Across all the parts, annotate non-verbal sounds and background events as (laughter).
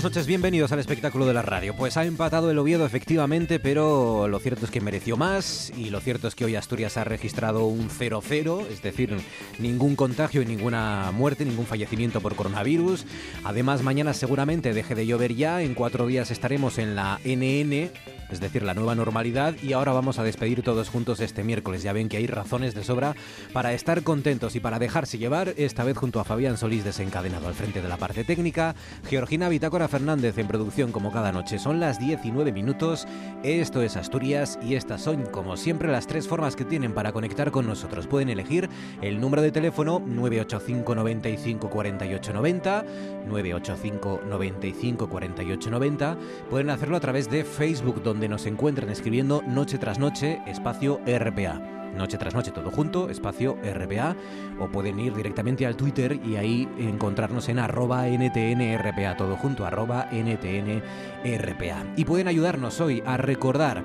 Buenas noches, bienvenidos al espectáculo de la radio. Pues ha empatado el Oviedo efectivamente, pero lo cierto es que mereció más y lo cierto es que hoy Asturias ha registrado un 0-0, es decir, ningún contagio y ninguna muerte, ningún fallecimiento por coronavirus. Además, mañana seguramente deje de llover ya, en cuatro días estaremos en la NN, es decir, la nueva normalidad y ahora vamos a despedir todos juntos este miércoles. Ya ven que hay razones de sobra para estar contentos y para dejarse llevar, esta vez junto a Fabián Solís desencadenado al frente de la parte técnica, Georgina Vital Cora Fernández en producción como cada noche. Son las 19 minutos, esto es Asturias y estas son como siempre las tres formas que tienen para conectar con nosotros. Pueden elegir el número de teléfono 985 95 48 90, 985 95 48 90. Pueden hacerlo a través de Facebook donde nos encuentran escribiendo noche tras noche espacio RPA noche tras noche, todo junto, espacio RPA, o pueden ir directamente al Twitter y ahí encontrarnos en arroba NTNRPA, todo junto, arroba NTNRPA. Y pueden ayudarnos hoy a recordar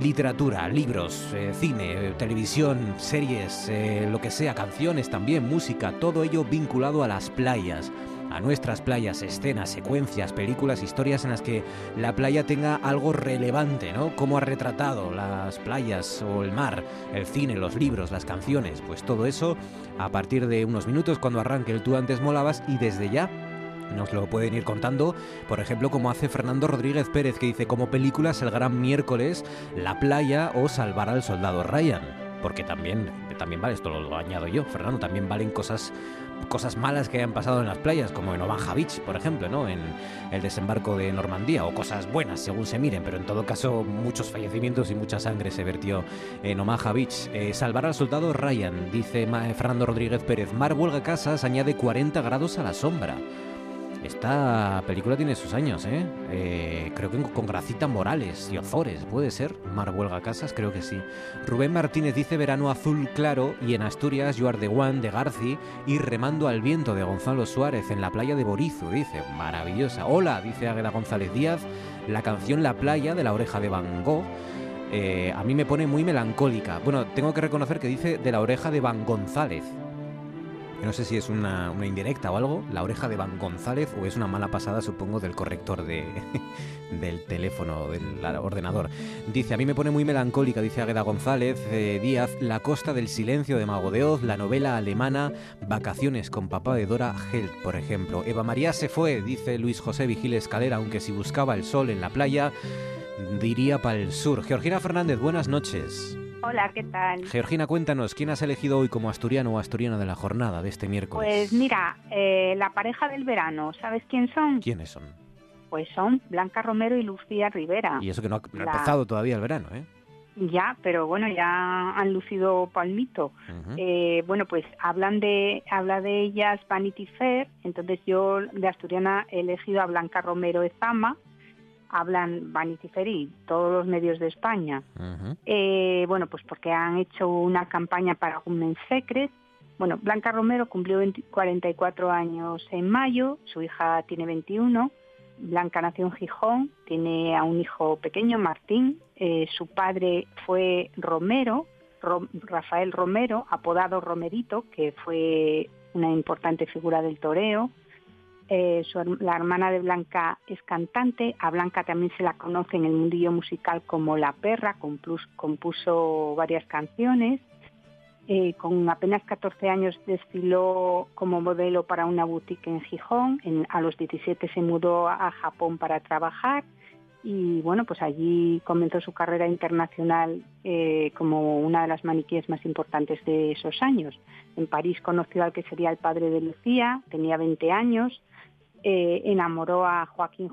literatura, libros, eh, cine, televisión, series, eh, lo que sea, canciones también, música, todo ello vinculado a las playas a nuestras playas, escenas, secuencias, películas, historias en las que la playa tenga algo relevante, ¿no? Cómo ha retratado las playas o el mar, el cine, los libros, las canciones, pues todo eso a partir de unos minutos cuando arranque el Tú antes molabas y desde ya nos lo pueden ir contando, por ejemplo, como hace Fernando Rodríguez Pérez, que dice como películas El Gran Miércoles, La Playa o Salvar al Soldado Ryan. Porque también, también vale, esto lo añado yo, Fernando, también valen cosas cosas malas que hayan pasado en las playas, como en Obanja Beach, por ejemplo, ¿no? en el desembarco de Normandía, o cosas buenas según se miren, pero en todo caso muchos fallecimientos y mucha sangre se vertió en Omaha Beach. Eh, salvar al soldado Ryan, dice Fernando Rodríguez Pérez. Mar Huelga Casas añade 40 grados a la sombra. Esta película tiene sus años, ¿eh? ¿eh? creo que con Gracita Morales y Ozores, ¿puede ser? Mar Huelga Casas, creo que sí. Rubén Martínez dice Verano Azul Claro y en Asturias You Are the One de Garci y Remando al Viento de Gonzalo Suárez en la playa de Borizu, dice. Maravillosa. Hola, dice Águeda González Díaz, la canción La Playa de la Oreja de Van Gogh. Eh, a mí me pone muy melancólica. Bueno, tengo que reconocer que dice de la oreja de Van González no sé si es una, indirecta o algo, la oreja de Van González, o es una mala pasada, supongo, del corrector de, (laughs) del teléfono, del ordenador. Dice, a mí me pone muy melancólica, dice Agueda González eh, Díaz, La costa del silencio de Mago de Oz, la novela alemana Vacaciones con papá de Dora Held, por ejemplo. Eva María se fue, dice Luis José Vigil Escalera, aunque si buscaba el sol en la playa, diría para el sur. Georgina Fernández, buenas noches. Hola, ¿qué tal? Georgina, cuéntanos, ¿quién has elegido hoy como asturiano o asturiana de la jornada de este miércoles? Pues mira, eh, la pareja del verano, ¿sabes quién son? ¿Quiénes son? Pues son Blanca Romero y Lucía Rivera. Y eso que no ha, empezado todavía el verano, ¿eh? Ya, pero bueno, ya han lucido palmito. Eh, bueno, pues hablan de, habla de ellas Vanity Fair, entonces yo de asturiana he elegido a Blanca Romero Ezama, hablan Vanity Fair todos los medios de España. Eh, bueno, pues porque han hecho una campaña para Women's Secret. Bueno, Blanca Romero cumplió 44 años en mayo, su hija tiene 21. Blanca nació en Gijón, tiene a un hijo pequeño, Martín. Eh, su padre fue Romero, Rafael Romero, apodado Romerito, que fue una importante figura del toreo. Eh, la hermana de Blanca es cantante, a Blanca también se la conoce en el mundillo musical como La Perra, compuso, varias canciones. Eh, con apenas 14 años desfiló como modelo para una boutique en Gijón, a los 17 se mudó a Japón para trabajar y bueno, pues allí comenzó su carrera internacional eh, como una de las maniquíes más importantes de esos años. En París conoció al que sería el padre de Lucía, tenía 20 años, eh, enamoró a Joaquín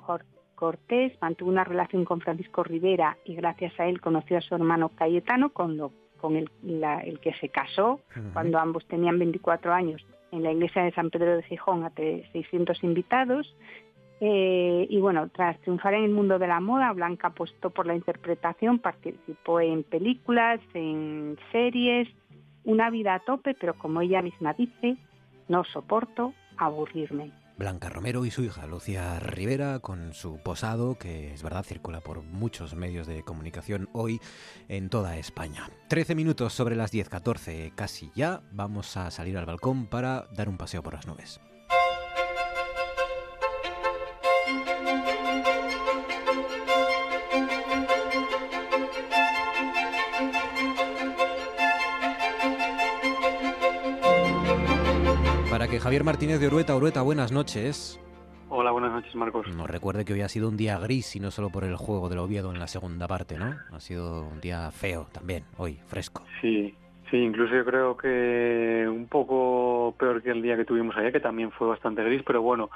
Cortés, mantuvo una relación con Francisco Rivera y gracias a él conoció a su hermano Cayetano, con, con el, que se casó cuando ambos tenían 24 años en la iglesia de San Pedro de Gijón ante 600 invitados Eh, y bueno, tras triunfar en el mundo de la moda, Blanca apostó por la interpretación, participó en películas, en series, una vida a tope, pero como ella misma dice, no soporto aburrirme. Blanca Romero y su hija Lucia Rivera con su posado que es verdad circula por muchos medios de comunicación hoy en toda España. 13 minutos sobre las 10, 14 casi ya, vamos a salir al balcón para dar un paseo por las nubes. Javier Martínez de Urueta. Urueta, buenas noches. Hola, buenas noches, Marcos. Nos recuerde que hoy ha sido un día gris y no solo por el juego del Oviedo en la segunda parte, ¿no? Ha sido un día feo también, hoy, fresco. Sí, sí, incluso yo creo que un poco peor que el día que tuvimos ayer, que también fue bastante gris, pero bueno,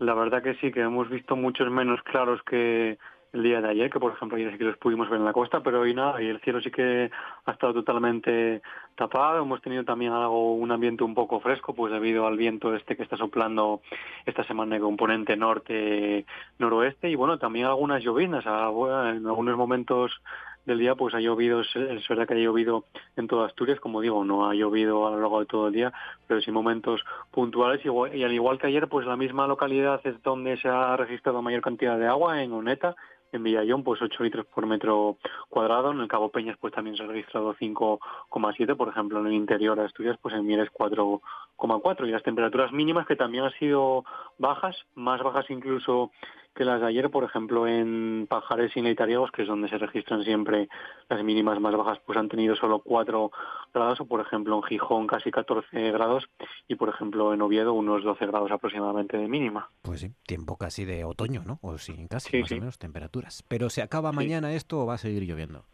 la verdad que sí, que hemos visto muchos menos claros que, el día de ayer, que por ejemplo ayer sí que los pudimos ver en la costa, pero hoy nada, y el cielo sí que ha estado totalmente tapado. Hemos tenido también algo, un ambiente un poco fresco, pues debido al viento este que está soplando esta semana de componente norte-noroeste, y bueno, también algunas llovinas. En algunos momentos del día pues ha llovido, es verdad que ha llovido en toda Asturias, como digo, no ha llovido a lo largo de todo el día, pero sí momentos puntuales y, al igual que ayer, pues la misma localidad es donde se ha registrado mayor cantidad de agua, en Oneta, en Villallón pues 8 litros por metro cuadrado, en el Cabo Peñas pues también se ha registrado 5,7, por ejemplo en el interior de Asturias pues en Mieres 4,4 y las temperaturas mínimas que también han sido bajas, más bajas incluso que las de ayer, por ejemplo, en Pajares y Neitariegos, que es donde se registran siempre las mínimas más bajas, pues han tenido solo 4 grados, o por ejemplo en Gijón casi 14 grados, y por ejemplo en Oviedo unos 12 grados aproximadamente de mínima. Pues sí, tiempo casi de otoño, ¿no? O sí, casi más o menos temperaturas. Pero ¿se acaba mañana esto o va a seguir lloviendo?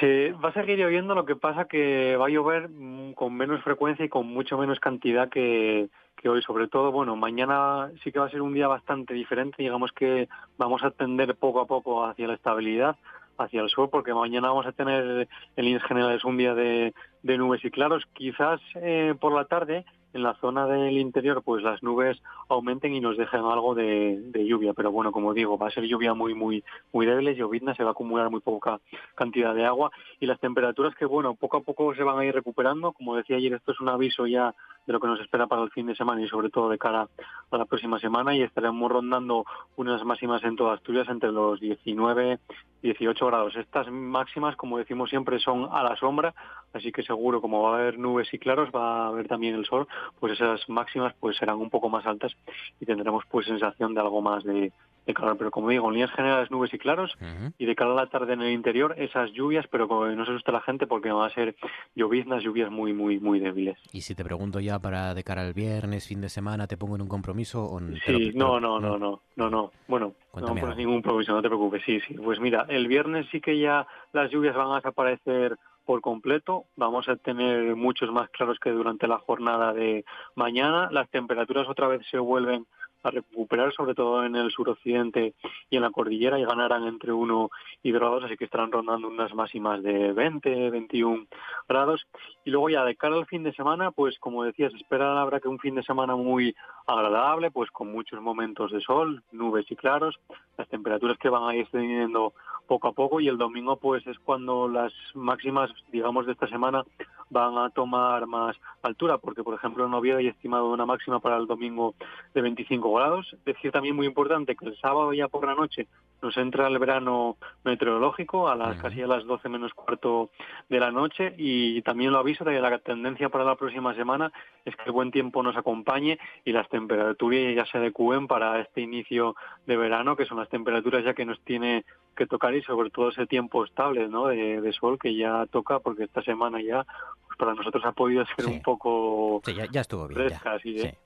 Se va a seguir lloviendo, lo que pasa que va a llover mm, con menos frecuencia y con mucho menos cantidad que, que hoy. Sobre todo, bueno, mañana sí que va a ser un día bastante diferente. Digamos que vamos a tender poco a poco hacia la estabilidad, hacia el sur, porque mañana vamos a tener en líneas generales un día de, nubes y claros. Quizás eh, por la tarde en la zona del interior pues las nubes aumenten y nos dejen algo de, lluvia pero bueno como digo va a ser lluvia muy muy muy débil llovizna se va a acumular muy poca cantidad de agua y las temperaturas que bueno poco a poco se van a ir recuperando como decía ayer esto es un aviso ya de lo que nos espera para el fin de semana y sobre todo de cara a la próxima semana y estaremos rondando unas máximas en toda Asturias entre los 19 y 18 grados. Estas máximas, como decimos siempre, son a la sombra, así que seguro como va a haber nubes y claros, va a haber también el sol, pues esas máximas pues serán un poco más altas y tendremos pues sensación de algo más de, de calor. Pero como digo, en líneas generales nubes y claros y de cara a la tarde en el interior esas lluvias, pero no se asusta la gente porque van a ser lloviznas, lluvias muy, muy, muy débiles. Y si te pregunto ya para de cara al viernes, fin de semana, ¿te pongo en un compromiso? O sí, no, no, no, no, no, no. Bueno, no pones ningún compromiso, no te preocupes. Sí, sí. Pues mira, el viernes sí que ya las lluvias van a desaparecer por completo. Vamos a tener muchos más claros que durante la jornada de mañana. Las temperaturas otra vez se vuelven a recuperar, sobre todo en el suroccidente y en la cordillera, y ganarán entre 1 y 2 grados, así que estarán rondando unas máximas de 20, 21 grados. Y luego ya de cara al fin de semana, pues como decías, espera habrá que un fin de semana muy agradable, pues con muchos momentos de sol, nubes y claros, las temperaturas que van a ir teniendo poco a poco y el domingo pues es cuando las máximas, digamos, de esta semana van a tomar más altura, porque por ejemplo en Oviedo hay estimado una máxima para el domingo de 25 grados. Decir también muy importante que el sábado ya por la noche nos entra el verano meteorológico a las casi a las 12 menos cuarto de la noche y también lo aviso de que la tendencia para la próxima semana es que el buen tiempo nos acompañe y las temperaturas ya se adecúen para este inicio de verano, que son las temperaturas ya que nos tiene que tocar y sobre todo ese tiempo estable ¿no? de, sol que ya toca porque esta semana ya pues para nosotros ha podido ser un poco sí, ya, estuvo bien fresca, ¿eh?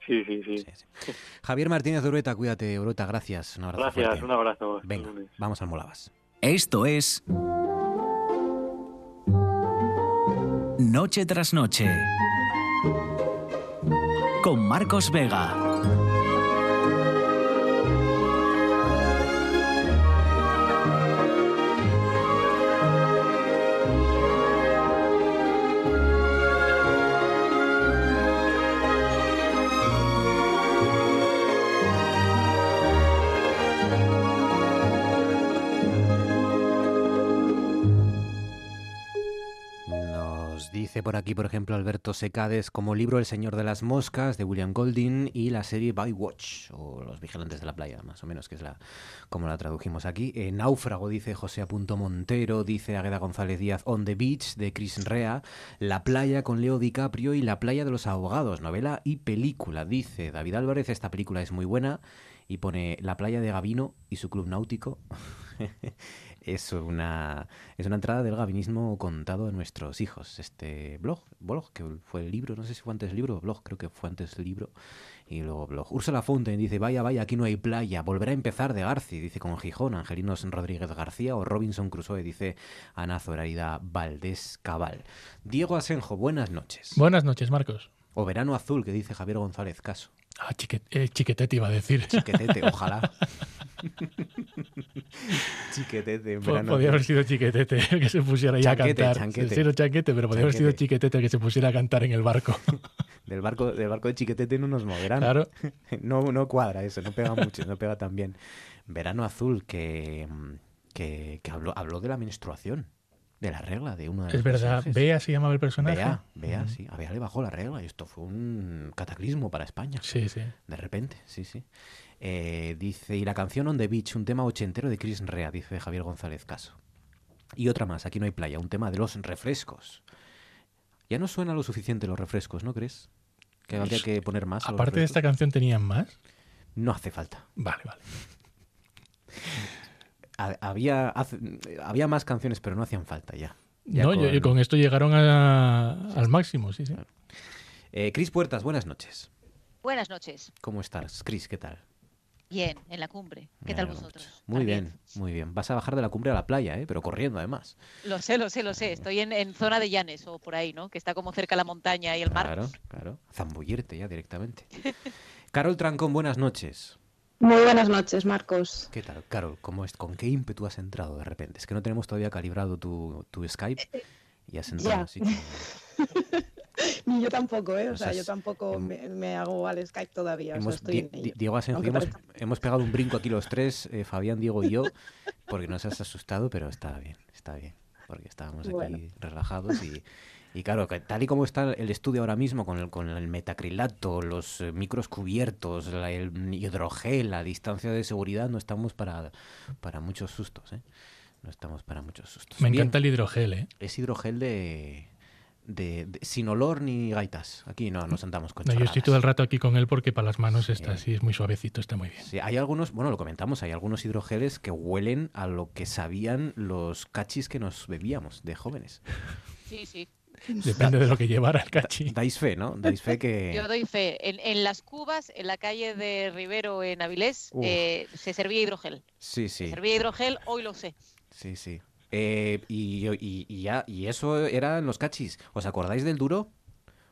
sí. Sí, sí, Javier Martínez Urueta, cuídate Urueta, gracias. Un abrazo gracias, un abrazo. Venga, vamos al Molabas. Esto es Noche tras Noche con Marcos Vega. Por aquí, por ejemplo, Alberto Secades, como libro El Señor de las Moscas de William Golding y la serie By Watch, o Los Vigilantes de la Playa, más o menos, que es la como la tradujimos aquí. Eh, Náufrago, dice José Apunto Montero, dice Agueda González Díaz, On the Beach de Chris Rea, La Playa con Leo DiCaprio y La Playa de los Abogados, novela y película. Dice David Álvarez, esta película es muy buena y pone La Playa de Gavino y su club náutico. (laughs) es una, es una entrada del gabinismo contado a nuestros hijos. Este blog, blog, que fue el libro, no sé si fue antes el libro o blog, creo que fue antes el libro y luego blog. Ursula Fontaine dice, vaya, vaya, aquí no hay playa, volverá a empezar de Garci, dice con Gijón, Angelinos Rodríguez García o Robinson Crusoe, dice Ana Zoraida Valdés Cabal. Diego Asenjo, buenas noches. Buenas noches, Marcos. O Verano Azul, que dice Javier González Caso. Ah, eh, chiquetete iba a decir. Chiquetete, (laughs) ojalá. chiquetete, Podría haber sido chiquetete el que se pusiera ahí a cantar. Chanquete. Sí, chanquete, pero podría haber sido chiquetete el que se pusiera a cantar en el barco. (laughs) del barco, del barco de chiquetete no nos moverán. Claro. (laughs) No, no cuadra eso, no pega mucho, no pega tan bien. Verano Azul, que, que, que habló, habló de la menstruación de la regla de uno de Es verdad, Bea se llamaba el personaje. Bea, Bea, sí. A Bea le bajó la regla y esto fue un cataclismo para España. Sí, sí. De repente, sí, sí. Eh, dice, y la canción On the Beach, un tema ochentero de Chris Rea, dice Javier González Caso. Y otra más, aquí no hay playa, un tema de los refrescos. Ya no suena lo suficiente los refrescos, ¿no crees? Que habría que poner más. Aparte de esta canción, ¿tenían más? No hace falta. Vale, vale (laughs) había, había más canciones, pero no hacían falta ya. no, con... con esto llegaron al máximo, sí, sí. Eh, Cris Puertas, buenas noches. Buenas noches. ¿Cómo estás, Cris? ¿Qué tal? Bien, en la cumbre. ¿Qué tal vosotros? Muy bien, muy bien. Vas a bajar de la cumbre a la playa, ¿eh? pero corriendo además. Lo sé, lo sé, lo sé. Estoy en, zona de Llanes o por ahí, ¿no? Que está como cerca la montaña y el mar. Claro, claro. Zambullirte ya directamente. (laughs) Carol Trancón, buenas noches. Muy buenas noches, Marcos. ¿Qué tal, Carol? ¿Cómo es, ¿Con qué ímpetu has entrado de repente? Es que no tenemos todavía calibrado tu, tu Skype eh, y has entrado así. (laughs) Ni yo tampoco, ¿eh? O, sea, yo tampoco me, hago al Skype todavía. Hemos, Diego hemos, pegado un brinco aquí los tres, eh, Fabián, Diego y yo, porque nos has asustado, pero está bien, está bien. Porque estábamos aquí relajados y, y claro, tal y como está el estudio ahora mismo, con el, con el metacrilato, los eh, micros cubiertos, el hidrogel, la distancia de seguridad, no estamos para, para muchos sustos. ¿eh? No estamos para muchos sustos. Me encanta el hidrogel, ¿eh? Es hidrogel de, de, sin olor ni gaitas. Aquí no nos sentamos con no, Yo estoy todo el rato aquí con él porque para las manos está así, es muy suavecito, está muy bien. Sí, hay algunos, bueno, lo comentamos, hay algunos hidrogeles que huelen a lo que sabían los cachis que nos bebíamos de jóvenes. Sí, sí. (laughs) Depende de lo que llevara el cachi. Dais fe, ¿no? Dais fe que... Yo doy fe. En, las cubas, en la calle de Rivero, en Avilés, eh, se servía hidrogel. Sí, sí. Se servía hidrogel, hoy lo sé. Sí, sí. Eh, y, y, ya, y eso era en los cachis. ¿Os acordáis del duro?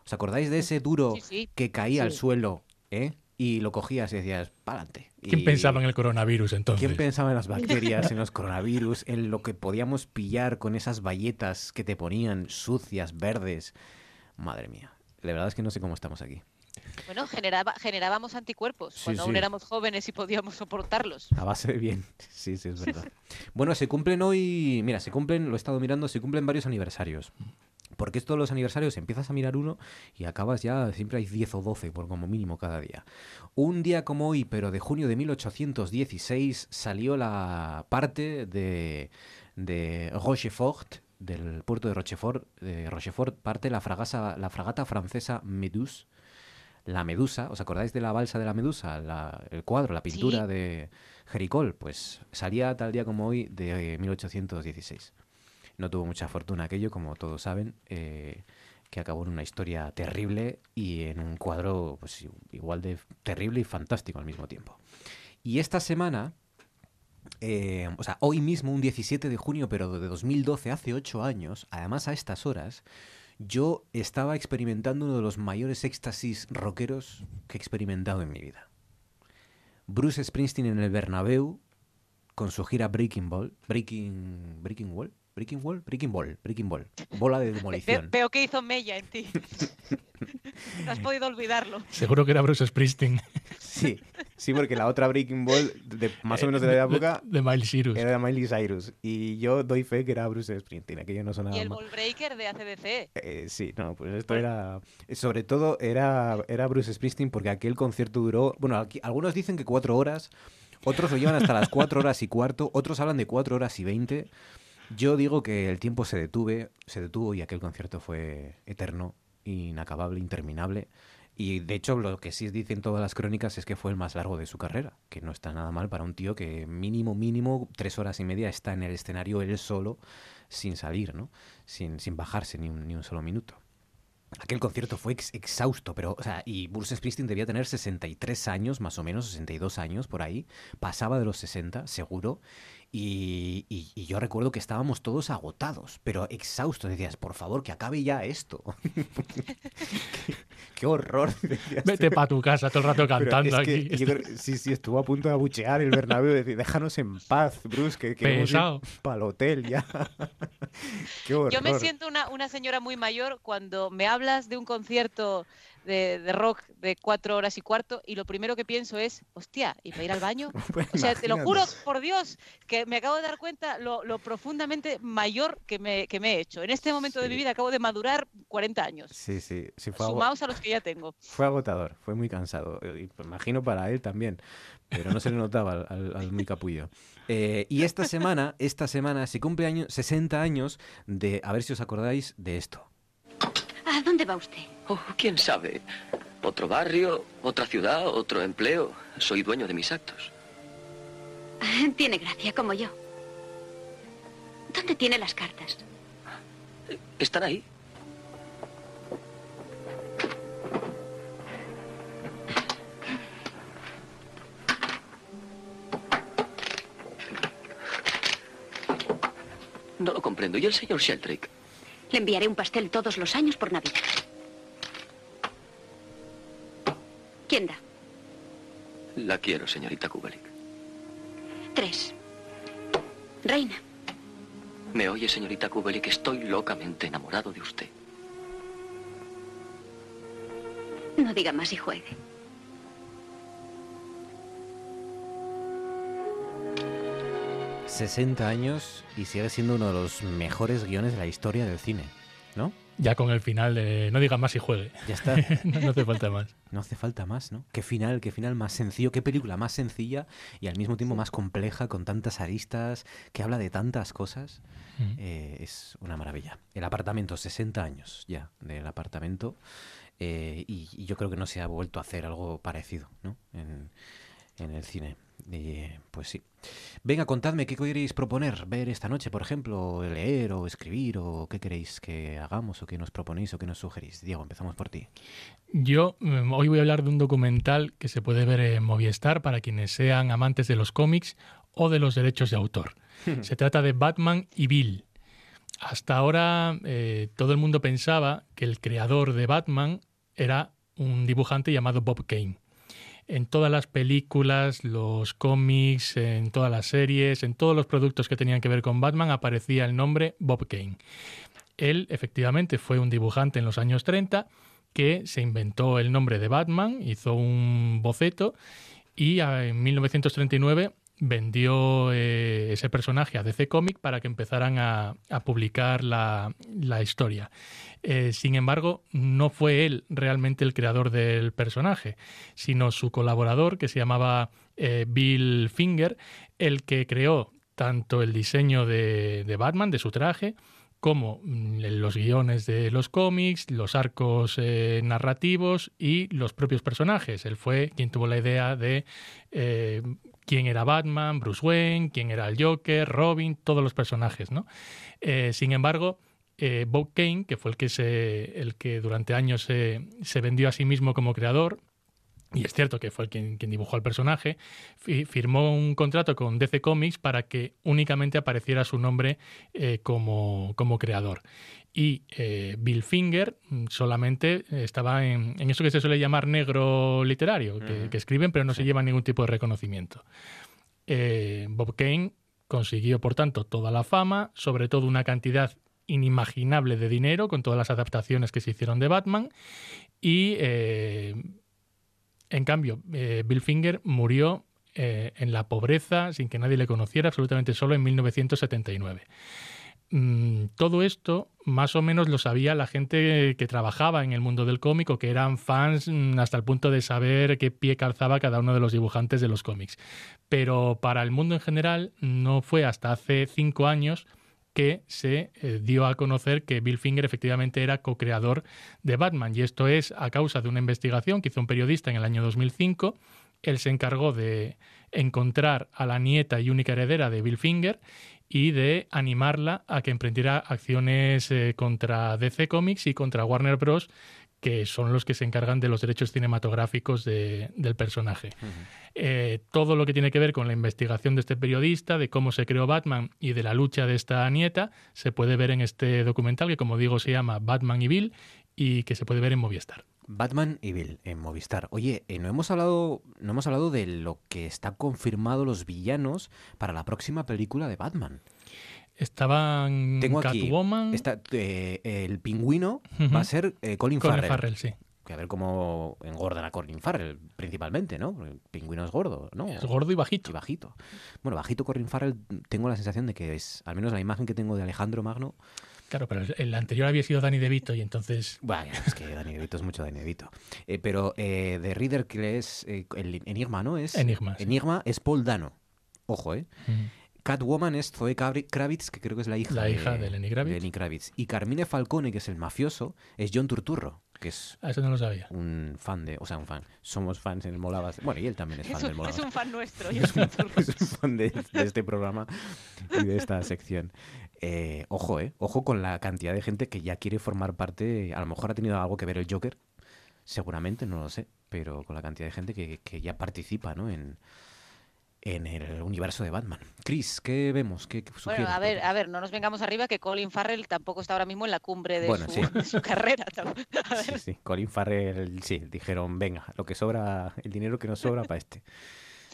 ¿Os acordáis de ese duro que caía al suelo? ¿eh? Y lo cogías y decías, pa'lante. ¿Quién pensaba en el coronavirus entonces? ¿Quién pensaba en las (laughs) bacterias, en los coronavirus, en lo que podíamos pillar con esas bayetas que te ponían sucias, verdes? Madre mía, la verdad es que no sé cómo estamos aquí. Bueno, generaba, generábamos anticuerpos cuando aún éramos jóvenes y podíamos soportarlos. A base de bien, (laughs) sí, sí, es (laughs) verdad. bueno, se cumplen hoy, mira, se cumplen, lo he estado mirando, se cumplen varios aniversarios. Porque esto de los aniversarios empiezas a mirar uno y acabas ya, siempre hay 10 o 12 por como mínimo cada día. Un día como hoy, pero de junio de 1816, salió la parte de, de Rochefort, del puerto de Rochefort, de Rochefort parte la, fragasa, la fragata francesa Meduse. La Medusa, ¿os acordáis de la balsa de la Medusa? el cuadro, la pintura de Jericol, pues salía tal día como hoy de 1816. No tuvo mucha fortuna aquello, como todos saben, eh, que acabó en una historia terrible y en un cuadro pues, igual de terrible y fantástico al mismo tiempo. Y esta semana, eh, o sea, hoy mismo, un 17 de junio, pero de 2012, hace ocho años, además a estas horas, yo estaba experimentando uno de los mayores éxtasis rockeros que he experimentado en mi vida. Bruce Springsteen en el Bernabéu con su gira Breaking Ball, Breaking Breaking Wall, Breaking Wall, Breaking Ball, Breaking Ball. Bola de demolición. Veo, que hizo mella en ti. (laughs) no has podido olvidarlo. Seguro que era Bruce Springsteen. sí, Sí, porque la otra Breaking Ball, de, más o menos de la época... De, Miley Cyrus. Era de Miley Cyrus. Y yo doy fe que era Bruce Springsteen, aquello no sonaba Y el Ball Breaker de ACDC. Eh, sí, no, pues esto era... Sobre todo era, era Bruce Springsteen porque aquel concierto duró... Bueno, aquí, algunos dicen que cuatro horas, otros lo llevan hasta las cuatro horas y cuarto, otros hablan de cuatro horas y veinte... Yo digo que el tiempo se detuve, se detuvo y aquel concierto fue eterno, inacabable, interminable. Y de hecho lo que sí dicen todas las crónicas es que fue el más largo de su carrera, que no está nada mal para un tío que mínimo, mínimo, tres horas y media está en el escenario él solo, sin salir, ¿no? Sin, sin bajarse ni un, ni un solo minuto. Aquel concierto fue exhausto, pero, o sea, y Bruce Springsteen debía tener 63 años, más o menos, 62 años por ahí, pasaba de los 60, seguro, y, yo recuerdo que estábamos todos agotados, pero exhaustos. Decías, por favor, que acabe ya esto. (laughs) qué, horror. Vete para tu casa todo el rato cantando aquí. sí, sí, estuvo a punto de abuchear el Bernabéu. Decir, déjanos en paz, Bruce, que queremos ir para el hotel ya. (laughs) qué horror. Yo me siento una, una señora muy mayor cuando me hablas de un concierto de, rock de cuatro horas y cuarto y lo primero que pienso es, hostia, ¿y para ir al baño? (laughs) Pues o sea, te lo juro por Dios que me acabo de dar cuenta lo, profundamente mayor que me, que me, he hecho. En este momento de mi vida acabo de madurar 40 años. Sí, sí. sí fue sumados a los que ya tengo. (laughs) Fue agotador, fue muy cansado. Y imagino para él también, pero no se le notaba al, al, muy capullo. Eh, y esta semana, esta semana se cumple año, 60 años de, a ver si os acordáis de esto. ¿A dónde va usted? Oh, quién sabe. Otro barrio, otra ciudad, otro empleo. Soy dueño de mis actos. (laughs) Tiene gracia, como yo. ¿Dónde tiene las cartas? Están ahí. No lo comprendo. ¿Y el señor Sheldrake? Le enviaré un pastel todos los años por Navidad. ¿Quién da? La quiero, señorita Kubelik. Tres. Reina. ¿Me oye, señorita Kubelik? Estoy locamente enamorado de usted. No diga más y juegue. ...60 años y sigue siendo uno de los mejores guiones de la historia del cine, ¿no? Ya con el final de no digas más y juegue. Ya está. (laughs) no, hace falta más. No hace falta más, ¿no? Qué final, qué final más sencillo, qué película más sencilla y al mismo tiempo más compleja, con tantas aristas, que habla de tantas cosas. Eh, es una maravilla. El apartamento, 60 años ya del apartamento. Eh, y, yo creo que no se ha vuelto a hacer algo parecido, ¿no? En, en el cine. Eh, pues sí. Venga, contadme qué queréis proponer, ver esta noche, por ejemplo, leer o escribir, o qué queréis que hagamos, o qué nos proponéis, o qué nos sugerís. Diego, empezamos por ti. Yo mm, hoy voy a hablar de un documental que se puede ver en Movistar para quienes sean amantes de los cómics o de los derechos de autor. (laughs) se trata de Batman y Bill. Hasta ahora eh, todo el mundo pensaba que el creador de Batman era un dibujante llamado Bob Kane en todas las películas, los cómics, en todas las series, en todos los productos que tenían que ver con Batman aparecía el nombre Bob Kane. Él efectivamente fue un dibujante en los años 30 que se inventó el nombre de Batman, hizo un boceto y en 1939 vendió eh, ese personaje a DC Comics para que empezaran a, publicar la, historia. Eh, sin embargo, no fue él realmente el creador del personaje, sino su colaborador, que se llamaba eh, Bill Finger, el que creó tanto el diseño de, Batman, de su traje, como mm, los guiones de los cómics, los arcos narrativos y los propios personajes. Él fue quien tuvo la idea de quién era Batman, Bruce Wayne, quién era el Joker, Robin, todos los personajes, ¿no? Eh, sin embargo, eh, Bob Kane, que fue el que, durante años se, vendió a sí mismo como creador, y es cierto que fue quien, quien dibujó al personaje, firmó un contrato con DC Comics para que únicamente apareciera su nombre eh, como, como, creador y eh, Bill Finger mm, solamente estaba en, eso que se suele llamar negro literario, que, escriben pero no se llevan ningún tipo de reconocimiento. Eh, Bob Kane consiguió, por tanto, toda la fama, sobre todo una cantidad inimaginable de dinero con todas las adaptaciones que se hicieron de Batman y eh, En cambio, Bill Finger murió en la pobreza, sin que nadie le conociera, absolutamente solo en 1979. Mm, todo esto más o menos lo sabía la gente que trabajaba en el mundo del cómic o que eran fans mm, hasta el punto de saber qué pie calzaba cada uno de los dibujantes de los cómics. Pero para el mundo en general no fue hasta hace cinco años que se eh, dio a conocer que Bill Finger efectivamente era co-creador de Batman. Y esto es a causa de una investigación que hizo un periodista en el año 2005. Él se encargó de encontrar a la nieta y única heredera de Bill Finger y de animarla a que emprendiera acciones eh, contra DC Comics y contra Warner Bros., que son los que se encargan de los derechos cinematográficos del personaje. Eh, todo lo que tiene que ver con la investigación de este periodista, de cómo se creó Batman y de la lucha de esta nieta, se puede ver en este documental que, como digo, se llama Batman y Bill y que se puede ver en Movistar. Batman y Bill en Movistar. Oye, eh, no hemos hablado, no hemos hablado de lo que está confirmado los villanos para la próxima película de Batman. Estaban Tengo Catwoman. está, eh, el pingüino va a ser eh, Colin, Colin Farrell. Farrell, sí. Que a ver cómo engordan a Colin Farrell, principalmente, ¿no? El pingüino es gordo, ¿no? Es gordo y bajito. Y bajito. Bueno, bajito Colin Farrell, tengo la sensación de que es, al menos la imagen que tengo de Alejandro Magno, Claro, pero el anterior había sido Danny DeVito y entonces... Vaya, es que Danny DeVito es mucho Danny DeVito. Eh, pero eh, de Reader, que es eh, el Enigma, ¿no? Es, Enigma. Enigma es Paul Dano. Ojo, ¿eh? Catwoman es Zoe Kravitz, que creo que es la hija, la de, hija de Lenny Kravitz. de Lenny Kravitz. Y Carmine Falcone, que es el mafioso, es John Turturro, que es Ah, eso no lo sabía. un fan de... O sea, un fan. Somos fans en el Molabas. Bueno, y él también es fan Es del un, Molabas. es un fan nuestro. (laughs) es un, es un fan de, de este programa y de esta sección. Eh, ojo, eh. Ojo con la cantidad de gente que ya quiere formar parte. A lo mejor ha tenido algo que ver el Joker. Seguramente, no lo sé. Pero con la cantidad de gente que, que ya participa, ¿no? En, en el universo de Batman. Chris, ¿qué vemos? ¿Qué, qué Bueno, a ver, a ver, no nos vengamos arriba que Colin Farrell tampoco está ahora mismo en la cumbre de, Bueno, su, sí. de su carrera. (laughs) A Sí, sí. Colin Farrell, sí, dijeron, venga, lo que sobra, el dinero que nos sobra para este. (laughs)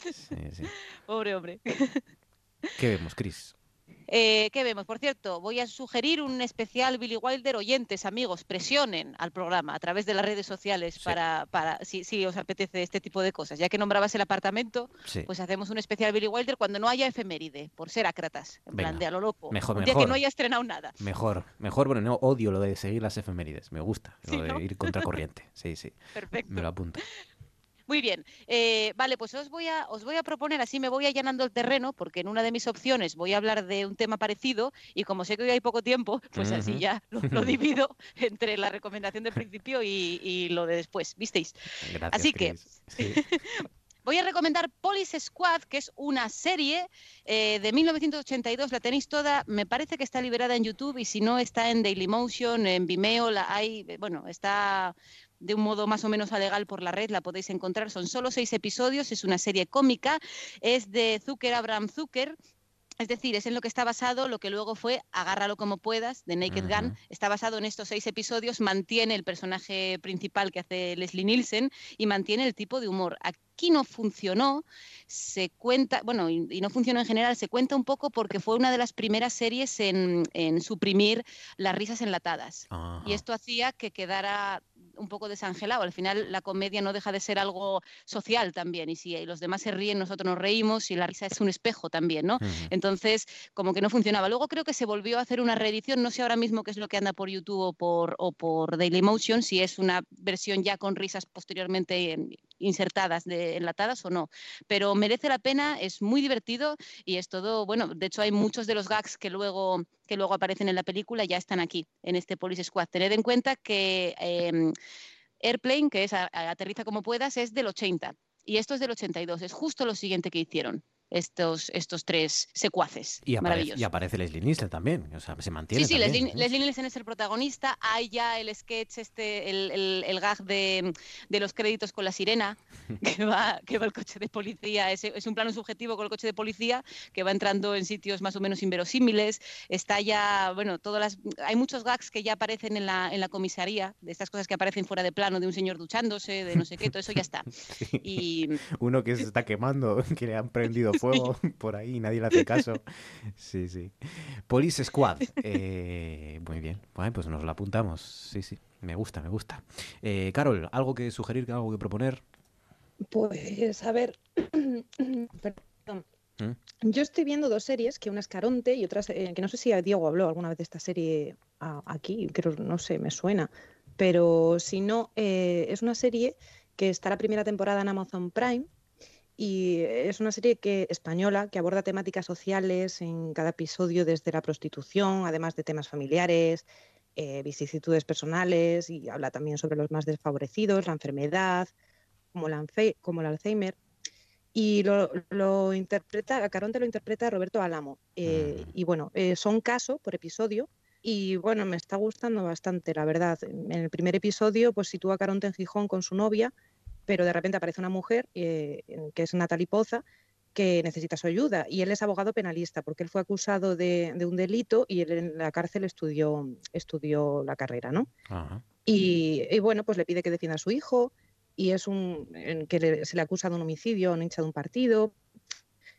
Sí, sí. pobre hombre. ¿Qué vemos, Chris? Eh, ¿Qué vemos? Por cierto, voy a sugerir un especial Billy Wilder oyentes, amigos, presionen al programa a través de las redes sociales Sí. para, para si, si os apetece este tipo de cosas. Ya que nombrabas el apartamento, Sí. pues hacemos un especial Billy Wilder cuando no haya efeméride, por ser acratas, en plan de a lo loco. Mejor, un día mejor. que no haya estrenado nada. Mejor, mejor, bueno, no odio lo de seguir las efemérides, me gusta, lo (laughs) Sí, de ¿no? ir contracorriente, sí, sí, (laughs) Perfecto. me lo apunto. Muy bien, eh, vale, pues os voy, a, os voy a proponer, así me voy allanando el terreno, porque en una de mis opciones voy a hablar de un tema parecido y como sé que hoy hay poco tiempo, pues así ya lo, lo (laughs) divido entre la recomendación del principio y, y lo de después, ¿visteis? Gracias, Así que-. Sí. (laughs) Voy a recomendar Police Squad, que es una serie eh, de 1982. La tenéis toda, me parece que está liberada en YouTube y si no está en Dailymotion, en Vimeo, la hay, bueno, está de un modo más o menos legal por la red, la podéis encontrar. Son solo seis episodios, es una serie cómica, es de Zucker Abraham Zucker. Es decir, es en lo que está basado lo que luego fue Agárralo como puedas, de Naked Gun. Está basado en estos seis episodios, mantiene el personaje principal que hace Leslie Nielsen y mantiene el tipo de humor. Aquí no funcionó, se cuenta, bueno, y, y no funcionó en general, se cuenta un poco porque fue una de las primeras series en, en suprimir las risas enlatadas. Y esto hacía que quedara un poco desangelado. Al final la comedia no deja de ser algo social también. Y si los demás se ríen, nosotros nos reímos y la risa es un espejo también, ¿no? Entonces, como que no funcionaba. Luego creo que se volvió a hacer una reedición, no sé ahora mismo qué es lo que anda por YouTube o por, o por Dailymotion, si es una versión ya con risas posteriormente en- insertadas, de, enlatadas o no. Pero merece la pena, es muy divertido y es todo, bueno, de hecho hay muchos de los gags que luego, que luego aparecen en la película, ya están aquí, en este Police Squad. Tened en cuenta que em, Airplane, que es Aterriza como puedas, es del 80 y esto es del 82, es justo lo siguiente que hicieron estos, estos tres secuaces Y aparece, maravillosos. y aparece Leslie Nielsen también, o sea, se mantiene Sí, sí, también, Leslie, Nielsen es el protagonista. Hay ya el sketch, este, el, el- el gag de, de los créditos con la sirena, (laughs) que va, que va el coche de policía. Es, es un plano subjetivo con el coche de policía que va entrando en sitios más o menos inverosímiles. Está ya, bueno, todas las. Hay muchos gags que ya aparecen en la, en la comisaría, de estas cosas que aparecen fuera de plano, de un señor duchándose, de no sé qué, todo eso ya está. (laughs) Sí. Y Uno que se está quemando, (laughs) que le han prendido fuego (laughs) por ahí y nadie le hace caso. Sí, sí. Police Squad. eh, muy bien. Bueno, pues nos lo apuntamos. Sí, sí. Me gusta, me gusta. Eh, Carol, ¿algo que sugerir, algo que proponer? Pues a ver, (clears throat) perdón. ¿Mm? Yo estoy viendo dos series, que una es Caronte y otra, eh, que no sé si Diego habló alguna vez de esta serie aquí, creo, no sé, me suena, pero si no, eh, es una serie que está la primera temporada en Amazon Prime y es una serie que, española que aborda temáticas sociales en cada episodio desde la prostitución, además de temas familiares, eh, vicisitudes personales y habla también sobre los más desfavorecidos, la enfermedad, como, la, como el Alzheimer. Y lo, interpreta, Caronte lo interpreta Roberto Álamo. Eh, y bueno, eh, son casos por episodio. Y bueno, me está gustando bastante, la verdad. En el primer episodio, pues sitúa a Caronte en Gijón con su novia, pero de repente aparece una mujer, que es Natalie Poza, que necesita su ayuda. Y él es abogado penalista porque él fue acusado de, un delito y él en la cárcel estudió, estudió la carrera, ¿no? Y, bueno, pues le pide que defienda a su hijo y es un que se le acusa de un homicidio, un hincha de un partido.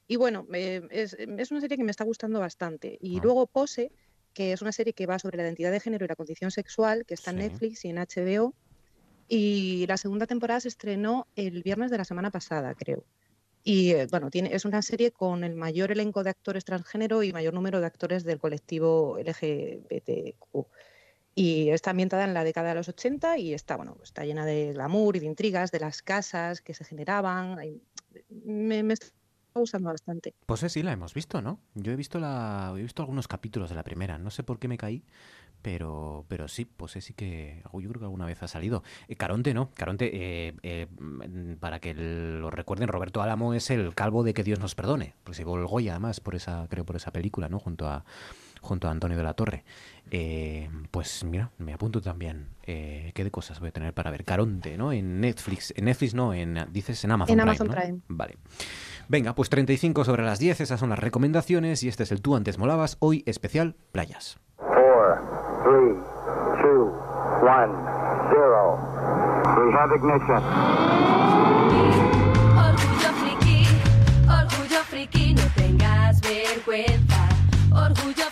Y bueno, eh, es, una serie que me está gustando bastante. Y ah. luego Pose, que es una serie que va sobre la identidad de género y la condición sexual, que está en Netflix y en HBO. Y la segunda temporada se estrenó el viernes de la semana pasada, creo. Y eh, bueno, tiene, es una serie con el mayor elenco de actores transgénero y mayor número de actores del colectivo LGBTQ. Y está ambientada en la década de los 80 y está, bueno, está llena de glamour y de intrigas, de las casas que se generaban. Me, está gustando bastante. Pues sí, la hemos visto, ¿no? Yo he visto, la, he visto algunos capítulos de la primera. No sé por qué me caí, pero, pero sí, pues sí que yo creo que alguna vez ha salido. Eh, Caronte no, Caronte, eh, eh, para que lo recuerden, Roberto Álamo es el calvo de que Dios nos perdone, pues se el Goya además por esa, creo por esa película, ¿no? Junto a junto a Antonio de la Torre. pues mira, me apunto también. ¿Qué de cosas voy a tener para ver? Caronte, ¿no? En Netflix, en Netflix no, en dices en Amazon. En Amazon Prime. Vale. Venga, pues 35 sobre las 10, esas son las recomendaciones y este es el Tú antes molabas, hoy especial playas. 3, 2, 1, 0. We have ignition. Orgullo friki, orgullo friki, no tengas vergüenza. Orgullo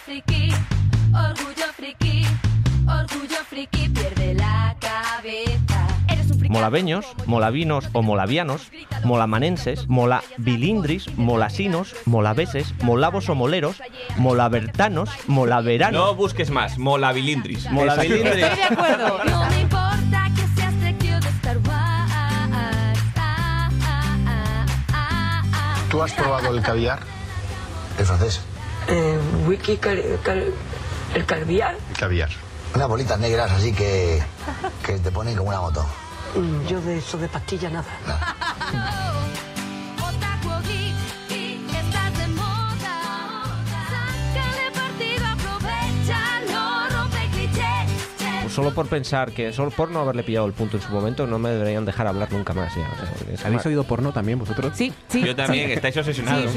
Molaveños, molavinos o molavianos, molamanenses, molabilindris, molasinos, molaveses, molavos o moleros, molabertanos, molaveranos. No busques más, molabilindris. Molabilindris. Estoy de acuerdo. (laughs) No me importa que seas de Star ¿Tú has probado el caviar? ¿El francés? Eh, wiki, el caviar. Caviar. Unas bolitas negras así que, que te ponen como una moto. Yo de eso de pastilla nada. (laughs) Pues solo por pensar que solo por no haberle pillado el punto en su momento no me deberían dejar hablar nunca más ya. ¿Habéis oído porno también vosotros? Sí, sí. Yo también, estáis obsesionados.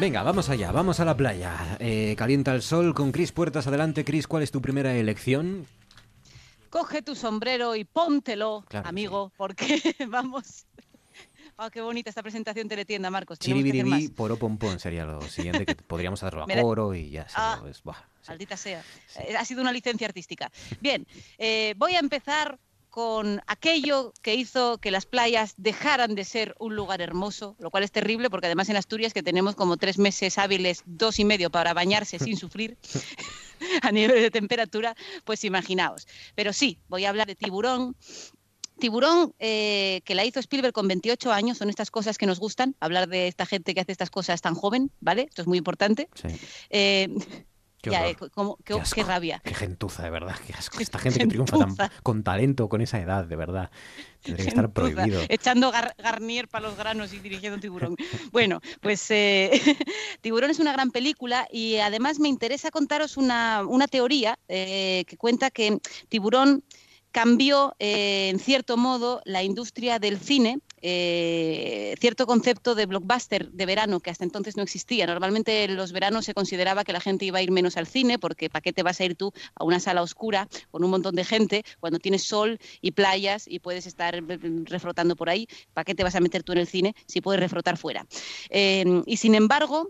Venga, vamos allá, vamos a la playa. Eh, calienta el sol con Cris Puertas adelante. Cris, ¿cuál es tu primera elección? Coge tu sombrero y póntelo, amigo, porque (laughs) vamos. Oh, qué bonita esta presentación teletienda, Marcos. Chiribiribí, poro pompón sería lo siguiente que podríamos hacerlo (laughs) a coro y ya. Ah, Maldita sea. Eh, ha sido una licencia artística. Bien, eh, voy a empezar con aquello que hizo que las playas dejaran de ser un lugar hermoso, lo cual es terrible porque además en Asturias que tenemos como tres meses hábiles, dos y medio para bañarse sin sufrir (laughs) (laughs) a nivel de temperatura, pues imaginaos. Pero sí, voy a hablar de tiburón. Tiburón, eh, que la hizo Spielberg con 28 años, son estas cosas que nos gustan, hablar de esta gente que hace estas cosas tan joven, ¿vale? Esto es muy importante. Sí. Eh, (laughs) Qué, rabia. Qué gentuza, de verdad. Qué asco. Esta gente que triunfa con talento, con esa edad, de verdad. Tendría que estar prohibido. Echando garnier para los granos y dirigiendo Tiburón. bueno, pues eh, (laughs) Tiburón es una gran película y además me interesa contaros una, teoría eh, que cuenta que Tiburón cambió eh, en cierto modo la industria del cine eh, cierto concepto de blockbuster de verano que hasta entonces no existía. Normalmente en los veranos se consideraba que la gente iba a ir menos al cine porque ¿para qué te vas a ir tú a una sala oscura con un montón de gente cuando tienes sol y playas y puedes estar refrotando por ahí? ¿Para qué te vas a meter tú en el cine si puedes refrotar fuera? Eh, y sin embargo,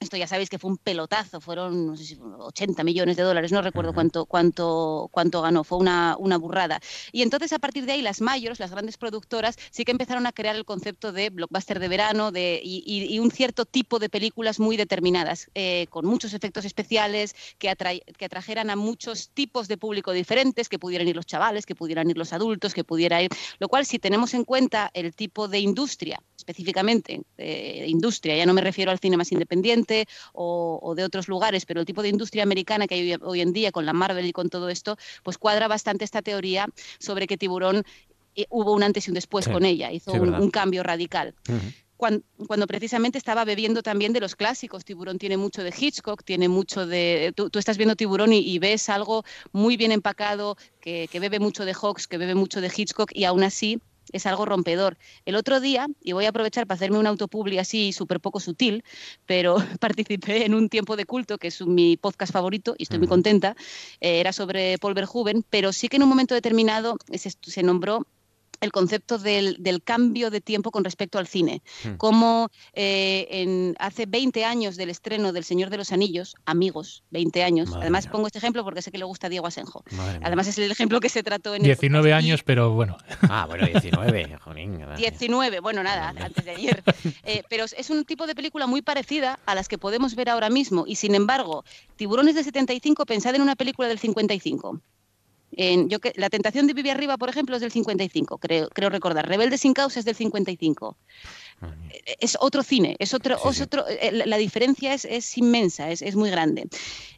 esto ya sabéis que fue un pelotazo, fueron no sé si 80 millones de dólares, no recuerdo cuánto, cuánto, cuánto ganó, fue una, una burrada. Y entonces a partir de ahí las mayores, las grandes productoras, sí que empezaron a crear el concepto de blockbuster de verano de, y, un cierto tipo de películas muy determinadas, eh, con muchos efectos especiales, que, que atrajeran a muchos tipos de público diferentes, que pudieran ir los chavales, que pudieran ir los adultos, que pudiera ir... Lo cual, si tenemos en cuenta el tipo de industria, específicamente, de industria, ya no me refiero al cine más independiente, o, de otros lugares, pero el tipo de industria americana que hay hoy en día con la Marvel y con todo esto, pues cuadra bastante esta teoría sobre que Tiburón eh, hubo un antes y un después con ella, hizo un, cambio radical. Cuando, precisamente estaba bebiendo también de los clásicos. Tiburón tiene mucho de Hitchcock, tiene mucho de... Tú, estás viendo Tiburón y, ves algo muy bien empacado, que, que, bebe mucho de Hawks, que bebe mucho de Hitchcock y aún así es algo rompedor. El otro día, y voy a aprovechar para hacerme un autopubli así súper poco sutil, pero (laughs) participé en un tiempo de culto, que es mi podcast favorito, y estoy muy contenta, eh, era sobre Paul Verhoeven, pero sí que en un momento determinado se nombró el concepto del, cambio de tiempo con respecto al cine. Hmm. Como eh, en, hace 20 años del estreno del Señor de los Anillos, amigos, 20 años. Además, pongo este ejemplo porque sé que le gusta a Diego Asenjo. Además, es el ejemplo que se trató en 19 años, pero bueno. (laughs) Ah, bueno, 19, 19, bueno, nada, antes de ayer. Eh, pero es un tipo de película muy parecida a las que podemos ver ahora mismo. Y sin embargo, Tiburones de 75, pensad en una película del 55 yo que, la tentación de vivir arriba, por ejemplo, es del 55, creo, creo recordar. Rebelde sin causa es del 55. Eh, es otro cine, es otro, otro eh, la diferencia es, es inmensa, es, es, muy grande.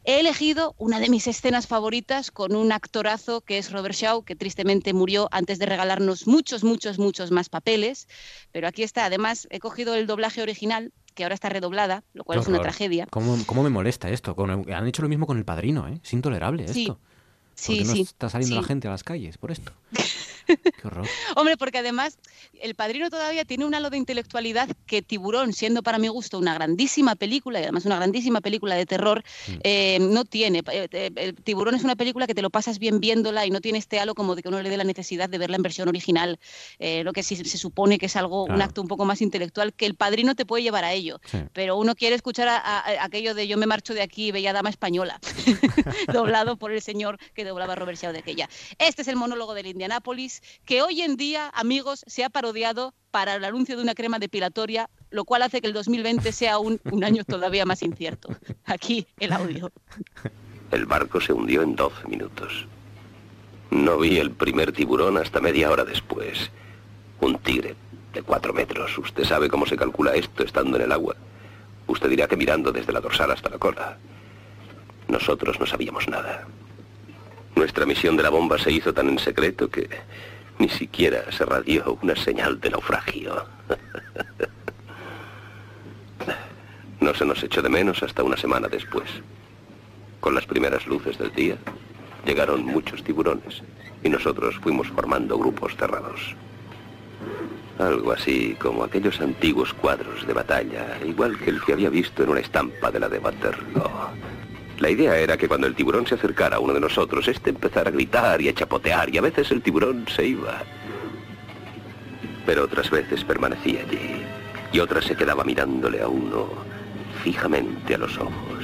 He elegido una de mis escenas favoritas con un actorazo que es Robert Shaw, que tristemente murió antes de regalarnos muchos, muchos, muchos más papeles, pero aquí está. Además, he cogido el doblaje original que ahora está redoblada, lo cual es una tragedia. ¿Cómo, ¿Cómo, me molesta esto? Han hecho lo mismo con El Padrino, ¿eh? Es intolerable esto. Sí, ¿Por qué no está saliendo la gente a las calles por esto? (laughs) (laughs) Qué horror. Hombre, porque además El Padrino todavía tiene un halo de intelectualidad que Tiburón, siendo para mi gusto una grandísima película, y además una grandísima película de terror, mm. eh, no tiene. Eh, eh, el Tiburón es una película que te lo pasas bien viéndola y no tiene este halo como de que uno le dé la necesidad de verla en versión original, lo que sí se supone que es algo, un acto un poco más intelectual, que El Padrino te puede llevar a ello. Pero uno quiere escuchar a, aquello de yo me marcho de aquí, bella dama española, (laughs) (laughs) doblado por el señor que doblaba Robert Shaw de aquella. Este es el monólogo del Indianápolis que hoy en día, amigos, se ha parodiado para el anuncio de una crema depilatoria, lo cual hace que el 2020 sea un, un año todavía más incierto. Aquí el audio. El barco se hundió en 12 minutos. No vi el primer tiburón hasta media hora después. Un tigre de cuatro metros. Usted sabe cómo se calcula esto estando en el agua. Usted dirá que mirando desde la dorsal hasta la cola. Nosotros no sabíamos nada. Nuestra misión de la bomba se hizo tan en secreto que ni siquiera se radió una señal de naufragio. No se nos echó de menos hasta una semana después. Con las primeras luces del día, llegaron muchos tiburones y nosotros fuimos formando grupos cerrados. Algo así como aquellos antiguos cuadros de batalla, igual que el que había visto en una estampa de la de Waterloo. La idea era que cuando el tiburón se acercara a uno de nosotros, este empezara a gritar y a chapotear, y a veces el tiburón se iba. Pero otras veces permanecía allí, y otras se quedaba mirándole a uno fijamente a los ojos.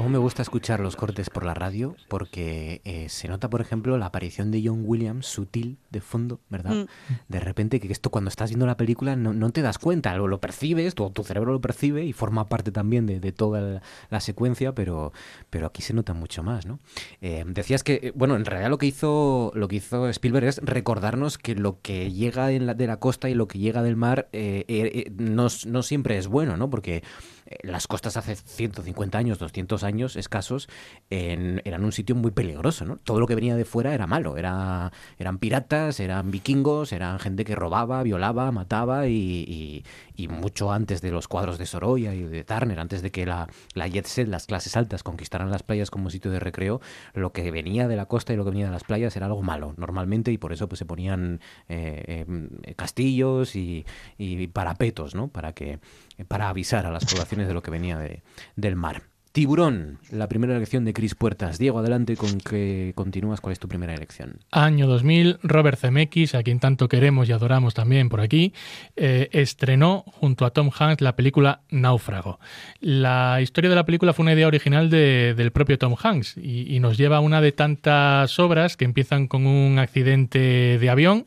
Cómo me gusta escuchar los cortes por la radio, porque eh, se nota, por ejemplo, la aparición de John Williams sutil de fondo, ¿verdad? Mm. De repente que esto cuando estás viendo la película no, te das cuenta, lo, lo percibes, tu, tu, cerebro lo percibe y forma parte también de, toda la, secuencia, pero, pero aquí se nota mucho más, ¿no? Eh, decías que, eh, bueno, en realidad lo que hizo lo que hizo Spielberg es recordarnos que lo que llega de la costa y lo que llega del mar no, no siempre es bueno, ¿no? Porque las costas hace 150 años, 200 años escasos, eran un sitio muy peligroso, ¿no? Todo lo que venía de fuera era malo, era, eran piratas, eran vikingos, eran gente que robaba, violaba, mataba y, mucho antes de los cuadros de Sorolla y de Turner, antes de que la, la jet set, las clases altas conquistaran las playas como sitio de recreo, lo que venía de la costa y lo que venía de las playas era algo malo, normalmente, y por eso pues se ponían eh, em, castillos y, y parapetos, ¿no? Para que para avisar a las poblaciones de lo que venía de, del mar. Tiburón, la primera elección de Cris Puertas. Diego, adelante con que continúas. ¿Cuál es tu primera elección? Año 2000, Robert Zemeckis, a quien tanto queremos y adoramos también por aquí, eh, estrenó junto a Tom Hanks la película Náufrago. La historia de la película fue una idea original del propio Tom Hanks y nos lleva a una de tantas obras que empiezan con un accidente de avión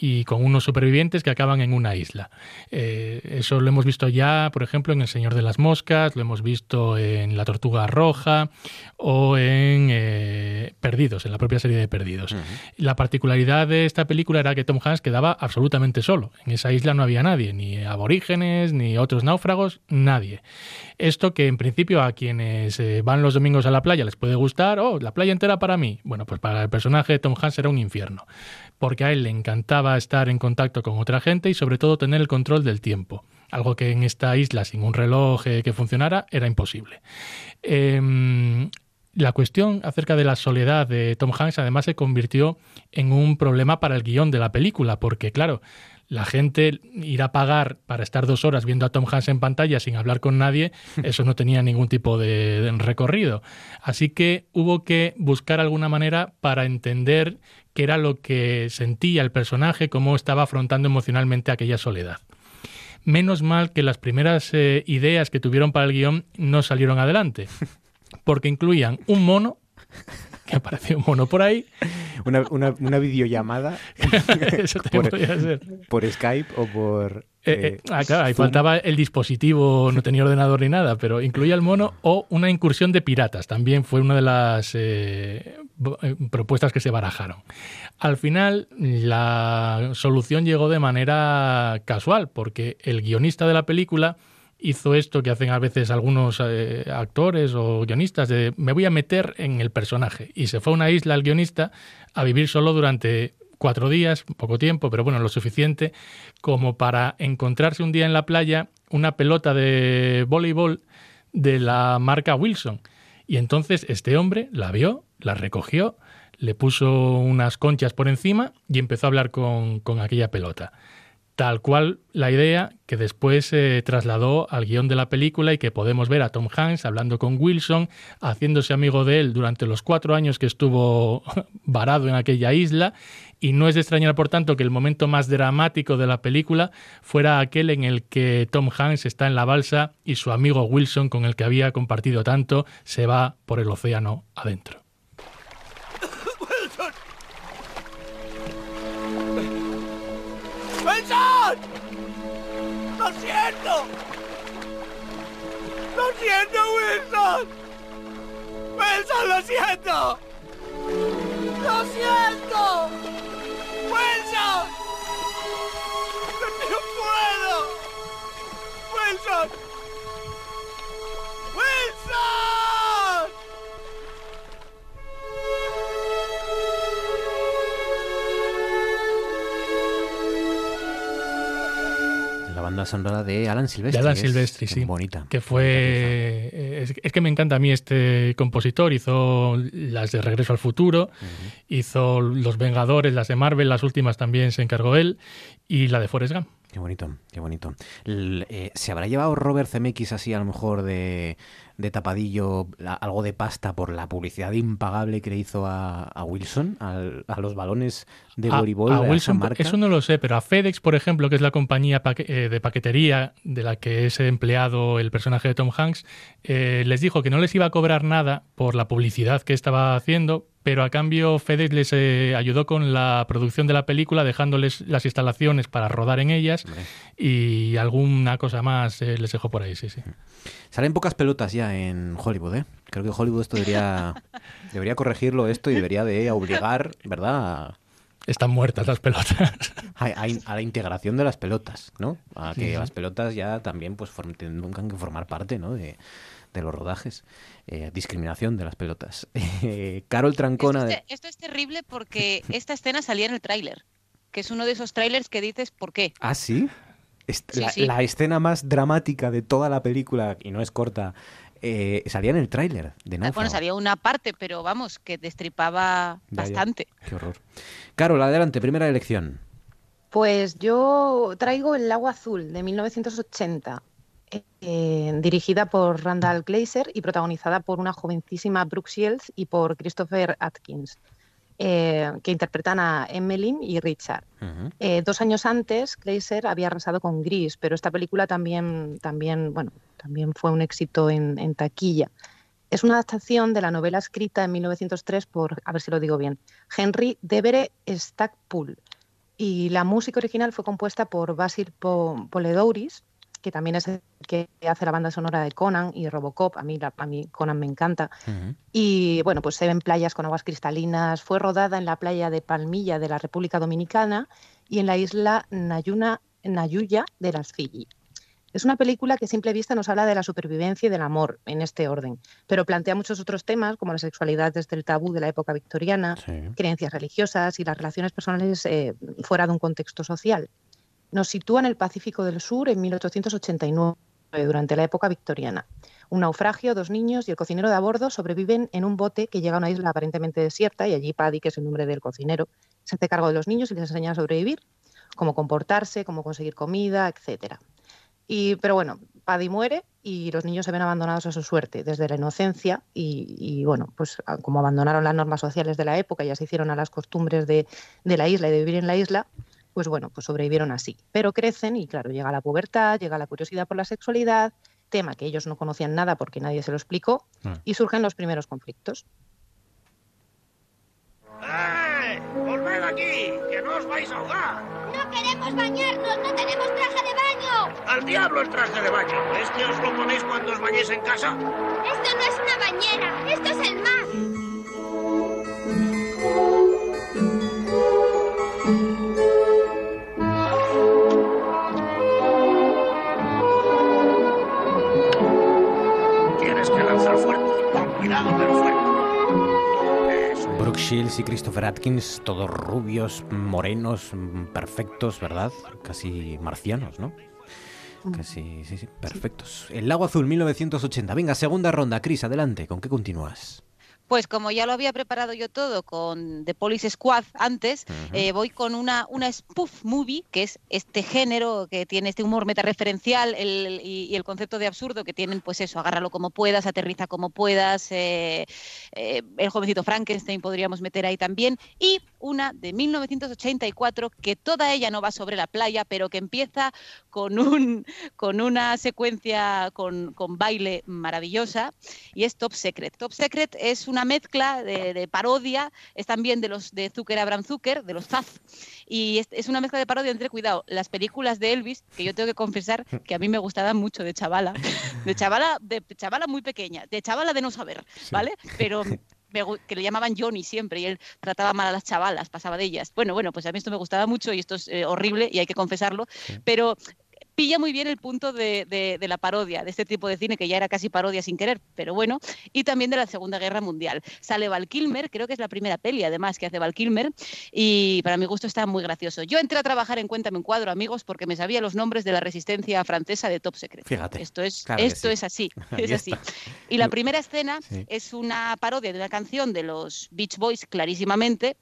y con unos supervivientes que acaban en una isla. Eh, eso lo hemos visto ya, por ejemplo, en El Señor de las Moscas, lo hemos visto en La Tortuga Roja o en eh, Perdidos, en la propia serie de Perdidos. La particularidad de esta película era que Tom Hanks quedaba absolutamente solo. En esa isla no había nadie, ni aborígenes, ni otros náufragos, nadie. Esto que en principio a quienes eh, van los domingos a la playa les puede gustar, oh, la playa entera para mí. Bueno, pues para el personaje de Tom Hanks era un infierno porque a él le encantaba estar en contacto con otra gente y sobre todo tener el control del tiempo, algo que en esta isla sin un reloj eh, que funcionara era imposible. Em, la cuestión acerca de la soledad de Tom Hanks además se convirtió en un problema para el guion de la película, porque claro, la gente ir a pagar para estar dos horas viendo a Tom Hanks en pantalla sin hablar con nadie, (laughs) eso no tenía ningún tipo de recorrido. Así que hubo que buscar alguna manera para entender qué era lo que sentía el personaje, cómo estaba afrontando emocionalmente aquella soledad. Menos mal que las primeras eh, ideas que tuvieron para el guion no salieron adelante, (laughs) porque incluían un mono que apareció un mono por ahí. Una, una, videollamada. (laughs) Eso por, Skype o por eh, eh, ah, claro, ahí faltaba el dispositivo, no tenía ordenador ni nada, pero incluía el mono o una incursión de piratas. También fue una de las eh, propuestas que se barajaron. Al final, la solución llegó de manera casual, porque el guionista de la película hizo esto que hacen a veces algunos actores o guionistas de me voy a meter en el personaje y se fue a una isla el guionista a vivir solo durante cuatro días, poco tiempo, pero bueno, lo suficiente como para encontrarse un día en la playa una pelota de voleibol de la marca Wilson. Y entonces este hombre la vio, la recogió, le puso unas conchas por encima y empezó a hablar con, con aquella pelota tal cual la idea que después se trasladó al guion de la película y que podemos ver a Tom Hanks hablando con Wilson, haciéndose amigo de él durante los cuatro años que estuvo (laughs) varado en aquella isla. Y no es de extrañar, por tanto, que el momento más dramático de la película fuera aquel en el que Tom Hanks está en la balsa y su amigo Wilson, con el que había compartido tanto, se va por el océano adentro. ¡Lo siento! ¡Lo siento, Wilson! ¡Wilson, lo siento! ¡Lo siento! ¡Wilson! ¡No puedo! ¡Wilson! ¡Wilson! Banda sonora de Alan Silvestri. De Alan Silvestri, sí. Bonita. Que fue. Es, que me encanta a mí este compositor. Hizo las de Regreso al Futuro, hizo Los Vengadores, las de Marvel, las últimas también se encargó él, y la de Forrest Gump. Qué bonito, qué bonito. Eh, ¿Se habrá llevado Robert Zemeckis así a lo mejor de, de tapadillo algo de pasta por la publicidad impagable que le hizo a, Wilson, a, los balones de voleibol? A, Wilson, eso no lo sé, pero a FedEx, por ejemplo, que es la compañía eh, de paquetería de la que es empleado el personaje de Tom Hanks, eh, les dijo que no les iba a cobrar nada por la publicidad que estaba haciendo, pero a cambio FedEx les eh, ayudó con la producción de la película, dejándoles las instalaciones para rodar en ellas y alguna cosa más eh, les dejó por ahí, sí, sí. Salen pocas pelotas ya en Hollywood, ¿eh? Creo que Hollywood esto debería, (laughs) debería corregirlo esto y debería de obligar, ¿verdad? Están muertas las pelotas. A, la integración de las pelotas, ¿no? A que las pelotas ya también pues tengan que formar parte, ¿no? De, de los rodajes. Eh, discriminación de las pelotas. (laughs) Eh, Carol Trancona. Esto es, terrible porque esta escena salía en el tráiler, que es uno de esos tráilers que dices ¿por qué? Ah, sí. la, escena más dramática de toda la película, y no es corta, eh, salía en el tráiler de ah, Náufrago. Bueno, salía una parte, pero vamos, que destripaba bastante. Qué horror. Carol, adelante, primera elección. Pues yo traigo El agua azul de 1980. Eh, dirigida por Randall Glazer y protagonizada por una jovencísima Brooke Shields y por Christopher Atkins. Eh, que interpretan a Emmeline y Richard. Eh, dos años antes, Glazer había arrasado con Gris, pero esta película también, también, bueno, también fue un éxito en, taquilla. Es una adaptación de la novela escrita en 1903 por, a ver si lo digo bien, Henry Devere Stackpool. Y la música original fue compuesta por Basil Poledouris, que también es el que hace la banda sonora de Conan y Robocop. A mí, a mí Conan me encanta. Y bueno, pues se ven playas con aguas cristalinas. Fue rodada en la playa de Palmilla de la República Dominicana y en la isla Nayuna, Nayuya de las Fiji. Es una película que a simple vista nos habla de la supervivencia y del amor en este orden, pero plantea muchos otros temas como la sexualidad desde el tabú de la época victoriana, creencias religiosas y las relaciones personales eh, fuera de un contexto social nos sitúa en el Pacífico del Sur en 1889, durante la época victoriana. Un naufragio, dos niños y el cocinero de a bordo sobreviven en un bote que llega a una isla aparentemente desierta y allí Paddy, que es el nombre del cocinero, se hace cargo de los niños y les enseña a sobrevivir, cómo comportarse, cómo conseguir comida, etc. Y, pero bueno, Paddy muere y los niños se ven abandonados a su suerte desde la inocencia y, bueno, pues como abandonaron las normas sociales de la época y ya se hicieron a las costumbres de, de la isla y de vivir en la isla, pues bueno, pues sobrevivieron así. Pero crecen y claro, llega la pubertad, llega la curiosidad por la sexualidad, tema que ellos no conocían nada porque nadie se lo explicó, ah. y surgen los primeros conflictos. ¡Eh! ¡Volved aquí! ¡Que no os vais a ahogar! ¡No queremos bañarnos! ¡No tenemos traje de baño! ¡Al diablo el traje de baño! ¿Es que os lo ponéis cuando os bañéis en casa? Esto no es una bañera, esto es el mar. Brooke Shields y Christopher Atkins, todos rubios, morenos, perfectos, ¿verdad? Casi marcianos, ¿no? Casi, sí, sí, perfectos. El Lago Azul 1980. Venga, segunda ronda. Chris, adelante. ¿Con qué continúas? Pues como ya lo había preparado yo todo con The Police Squad antes, eh, voy con una, una spoof movie, que es este género que tiene este humor metareferencial el, y, el concepto de absurdo que tienen, pues eso, agárralo como puedas, aterriza como puedas, eh, eh, el jovencito Frankenstein podríamos meter ahí también, y una de 1984 que toda ella no va sobre la playa, pero que empieza con, un, con una secuencia con, con baile maravillosa, y es Top Secret. Top Secret es una una mezcla de, parodia, es también de los de Zucker Abraham Zucker, de los Zaz, y es, una mezcla de parodia entre, cuidado, las películas de Elvis, que yo tengo que confesar que a mí me gustaban mucho de chavala, de chavala, de chavala muy pequeña, de chavala de no saber, ¿vale? Pero que le llamaban Johnny siempre y él trataba mal a las chavalas, pasaba de ellas. Bueno, bueno, pues a mí esto me gustaba mucho y esto es eh, horrible y hay que confesarlo, pero pilla muy bien el punto de, la parodia, de este tipo de cine que ya era casi parodia sin querer, pero bueno, y también de la Segunda Guerra Mundial. Sale Val Kilmer, creo que es la primera peli además que hace Val Kilmer, y para mi gusto está muy gracioso. Yo entré a trabajar en Cuéntame un cuadro, amigos, porque me sabía los nombres de la resistencia francesa de Top Secret. Fíjate. Esto es, esto es así, (laughs) es así. Y la primera escena es una parodia de una canción de los Beach Boys, clarísimamente,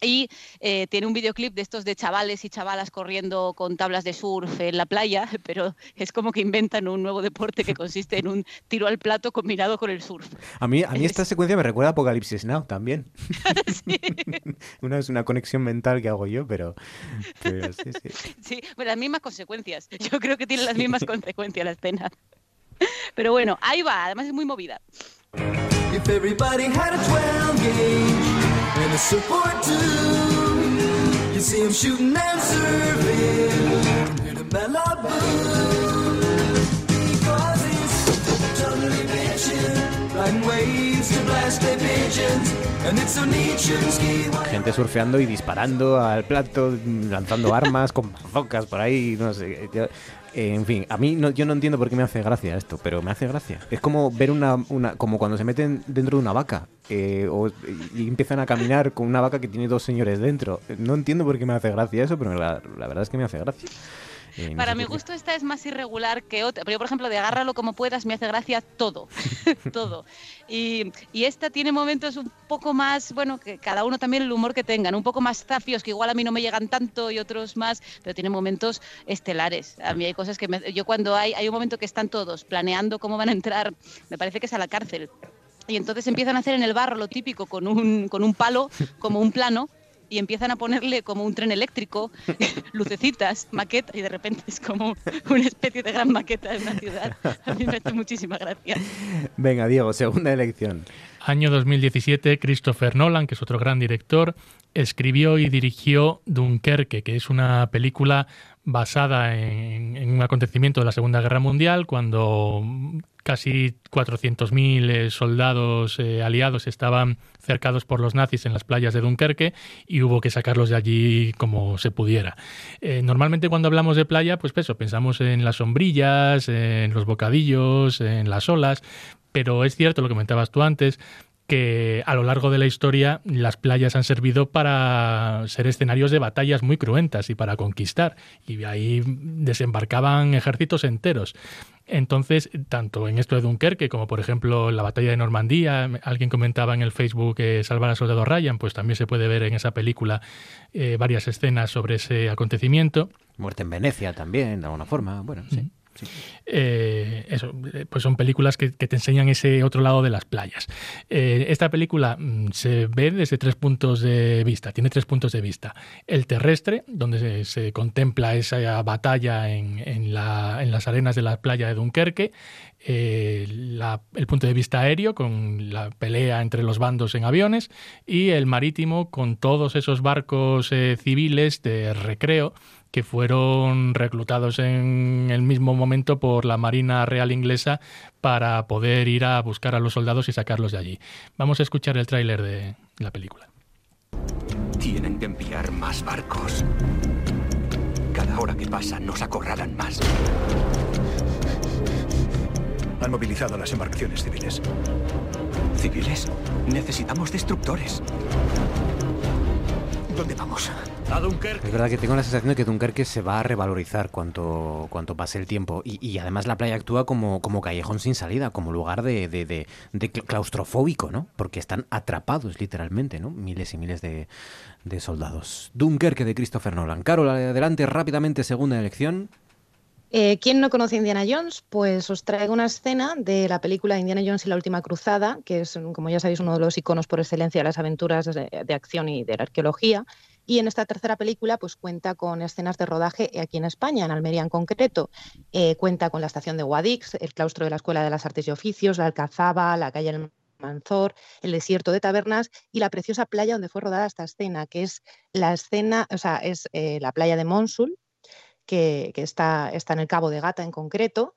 y eh, tiene un videoclip de estos de chavales y chavalas corriendo con tablas de surf en la playa, (laughs) pero es como que inventan un nuevo deporte que consiste en un tiro al plato combinado con el surf. A mí, a mí esta secuencia me recuerda a Apocalipsis Now también. (laughs) (laughs) una es una conexión mental que hago yo, pero, sí, sí. Sí, las mismas consecuencias. Yo creo que tiene las mismas consecuencias la escena. Pero bueno, ahí va, además es muy movida. And. You see shooting. Gente surfeando y disparando al plato, lanzando armas con (laughs) bazocas por ahí, no sé. En fin, a mí no, yo no entiendo por qué me hace gracia esto, pero me hace gracia. Es como ver una, una como cuando se meten dentro de una vaca eh, o, y empiezan a caminar con una vaca que tiene dos señores dentro. No entiendo por qué me hace gracia eso, pero la, verdad es que me hace gracia. Para mi gusto esta es más irregular que otra. Pero yo, por ejemplo, de agárralo como puedas me hace gracia todo, (laughs) todo. Y, y, esta tiene momentos un poco más, bueno, que cada uno también el humor que tengan, un poco más zafios, que igual a mí no me llegan tanto y otros más, pero tiene momentos estelares. A mí hay cosas que me, yo cuando hay, hay un momento que están todos planeando cómo van a entrar, me parece que es a la cárcel. Y entonces empiezan a hacer en el barro lo típico con un, con un palo, como un plano, y empiezan a ponerle como un tren eléctrico, (laughs) lucecitas, maqueta, y de repente es como una especie de gran maqueta de una ciudad. A mí me hace muchísima gracia. Venga, Diego, segunda elección. Año 2017, Christopher Nolan, que es otro gran director, escribió y dirigió Dunkerque, que es una película basada en, un acontecimiento de la Segunda Guerra Mundial, cuando casi 400.000 eh, soldados eh, aliados estaban cercados por los nazis en las playas de Dunkerque y hubo que sacarlos de allí como se pudiera. Eh, normalmente cuando hablamos de playa, pues eso, pensamos en las sombrillas, en los bocadillos, en las olas, pero es cierto lo que comentabas tú antes, que a lo largo de la historia las playas han servido para ser escenarios de batallas muy cruentas y para conquistar. Y ahí desembarcaban ejércitos enteros. Entonces, tanto en esto de Dunkerque como, por ejemplo, la batalla de Normandía, alguien comentaba en el Facebook que Salvar al Soldado Ryan, pues también se puede ver en esa película eh, varias escenas sobre ese acontecimiento. Muerte en Venecia también, de alguna forma. Bueno, sí. Eh, eh, pues son películas que, te enseñan ese otro lado de las playas. Eh, esta película mm, se ve desde tres puntos de vista, tiene tres puntos de vista. El terrestre, donde se, contempla esa batalla en, las arenas de la playa de Dunkerque, el punto de vista aéreo con la pelea entre los bandos en aviones y el marítimo con todos esos barcos civiles de recreo que fueron reclutados en el mismo momento por la Marina Real Inglesa para poder ir a buscar a los soldados y sacarlos de allí. Vamos a escuchar el tráiler de la película. Tienen que enviar más barcos. Cada hora que pasa nos acorralan más. Han movilizado las embarcaciones civiles. ¿Civiles? Necesitamos destructores. ¿Dónde vamos? Es verdad que tengo la sensación de que Dunkerque se va a revalorizar cuanto, cuanto pase el tiempo. Y, además la playa actúa como, como callejón sin salida, como lugar de, de, claustrofóbico, ¿no? Porque están atrapados literalmente, ¿no? Miles y miles de, soldados. Dunkerque de Christopher Nolan. Carol, adelante rápidamente, segunda elección. Eh, ¿Quién no conoce Indiana Jones? Pues os traigo una escena de la película Indiana Jones y la Última Cruzada, que es, como ya sabéis, uno de los iconos por excelencia de las aventuras de acción y de la arqueología. Y en esta tercera película, pues cuenta con escenas de rodaje aquí en España, en Almería en concreto. Eh, cuenta con la estación de Guadix, el claustro de la Escuela de las Artes y Oficios, la Alcazaba, la calle El Manzor, el desierto de Tabernas y la preciosa playa donde fue rodada esta escena, que es la escena, o sea, es eh, la playa de Monsul, que, está, está en el Cabo de Gata en concreto.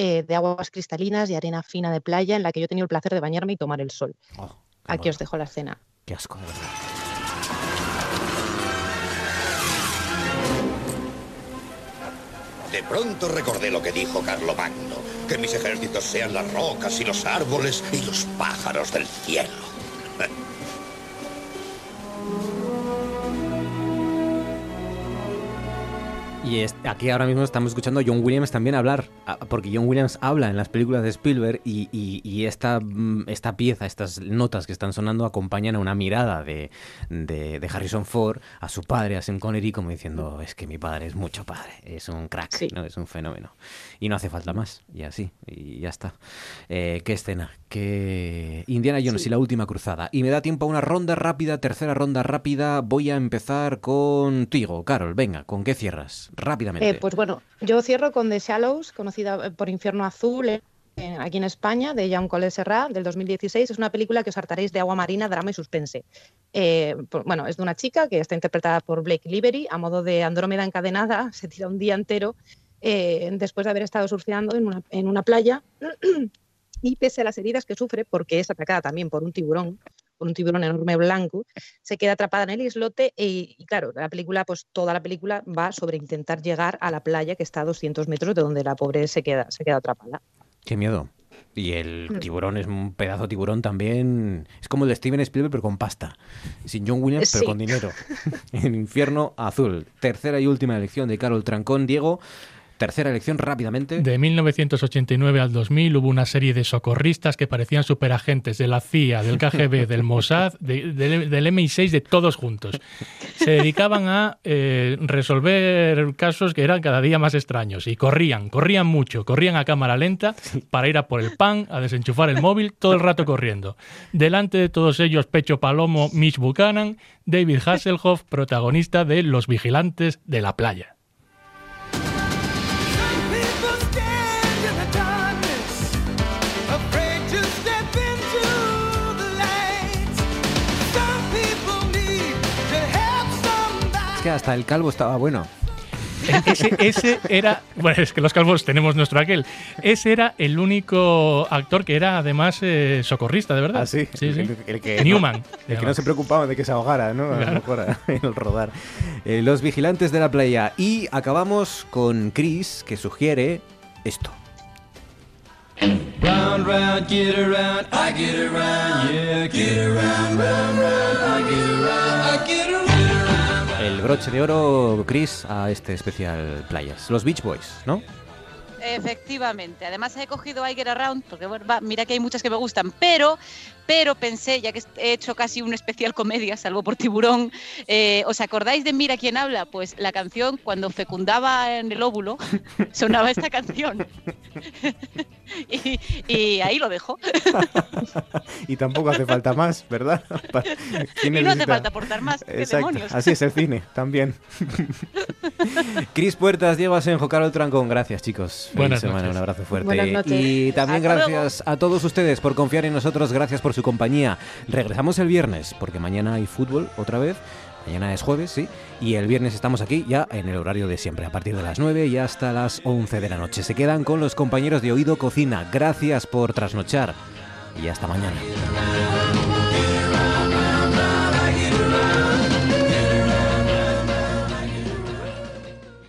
Eh, de aguas cristalinas y arena fina de playa en la que yo he tenido el placer de bañarme y tomar el sol. Oh, Aquí os dejo la escena. Qué asco, de verdad. De pronto recordé lo que dijo Carlomagno, que mis ejércitos sean las rocas y los árboles y los pájaros del cielo. (laughs) Y aquí ahora mismo estamos escuchando a John Williams también hablar, porque John Williams habla en las películas de Spielberg y, esta, mm, esta pieza, estas notas que están sonando acompañan a una mirada de, de, Harrison Ford a su padre, a Sean Connery, como diciendo, es que mi padre es mucho padre, es un crack, ¿no? es un fenómeno. Y no hace falta más, y así, y ya está. Eh, ¿Qué escena? ¿Qué... Indiana Jones y la última cruzada. Y me da tiempo a una ronda rápida, tercera ronda rápida. Voy a empezar contigo, Carol. Venga, ¿con qué cierras? Rápidamente. Eh, pues bueno, yo cierro con The Shallows, conocida eh, por Infierno Azul. Eh, aquí en España, de Jean Collet Serrat, del 2016. Es una película que os hartaréis de agua marina, drama y suspense. Bueno, es de una chica que está interpretada por Blake Livery, a modo de Andrómeda encadenada, (laughs) se tira un día entero después de haber estado surfeando en una playa (clears throat) y pese a las heridas que sufre, porque es atacada también por un tiburón, por un tiburón enorme blanco, se queda atrapada en el islote y, claro, la película, pues toda la película va sobre intentar llegar a la playa que está a 200 metros de donde la pobre se queda, se queda atrapada. Qué miedo. Y el tiburón es un pedazo de tiburón también. Es como el de Steven Spielberg, pero con pasta. Sin John Williams, pero con dinero. (laughs) en Infierno Azul. Tercera y última elección de Carol Trancón. Diego, Tercera elección rápidamente. De 1989 al 2000 hubo una serie de socorristas que parecían superagentes de la CIA, del KGB, (laughs) del Mossad, del MI6, de todos juntos. Se dedicaban a eh, resolver casos que eran cada día más extraños y corrían, corrían mucho, corrían a cámara lenta para ir a por el pan, a desenchufar el móvil, todo el rato corriendo. Delante de todos ellos, Pecho Palomo, Mitch Buchanan, David Hasselhoff, protagonista de Los Vigilantes de la Playa. Hasta el calvo estaba bueno. Ese, era, bueno, es que los calvos tenemos nuestro aquel. Ese era el único actor que era además eh, socorrista, de verdad. Ah, sí, El, que, Newman. el que no se preocupaba de que se ahogara, ¿no? A lo mejor (laughs) en el rodar. Eh, los vigilantes de la playa. Y acabamos con Chris, que sugiere esto. Round, round, get around, I get around, yeah, get around, round, round, I get around, I get around el broche de oro, Chris, a este especial playas. Los Beach Boys, ¿no? Efectivamente. Además he cogido I Get Around, porque bueno, mira que hay muchas que me gustan, pero, pero pensé, ya que he hecho casi un especial comedia, salvo por tiburón, eh, ¿os acordáis de Mira quién habla? Pues la canción, cuando fecundaba en el óvulo, (laughs) sonaba esta canción. (laughs) y, ahí lo dejo. (laughs) y tampoco hace falta más, ¿verdad? y no hace falta aportar más. demonios? Así es el cine, también. Cris Puertas, Diego Asenjo, Carol Trancón, gracias chicos. Buenas semana, un abrazo fuerte. Y también gracias a todos ustedes por confiar en nosotros, gracias por su compañía. Regresamos el viernes, porque mañana hay fútbol otra vez. Mañana es jueves, sí. Y el viernes estamos aquí ya en el horario de siempre, a partir de las 9 y hasta las 11 de la noche. Se quedan con los compañeros de Oído Cocina. Gracias por trasnochar y hasta mañana.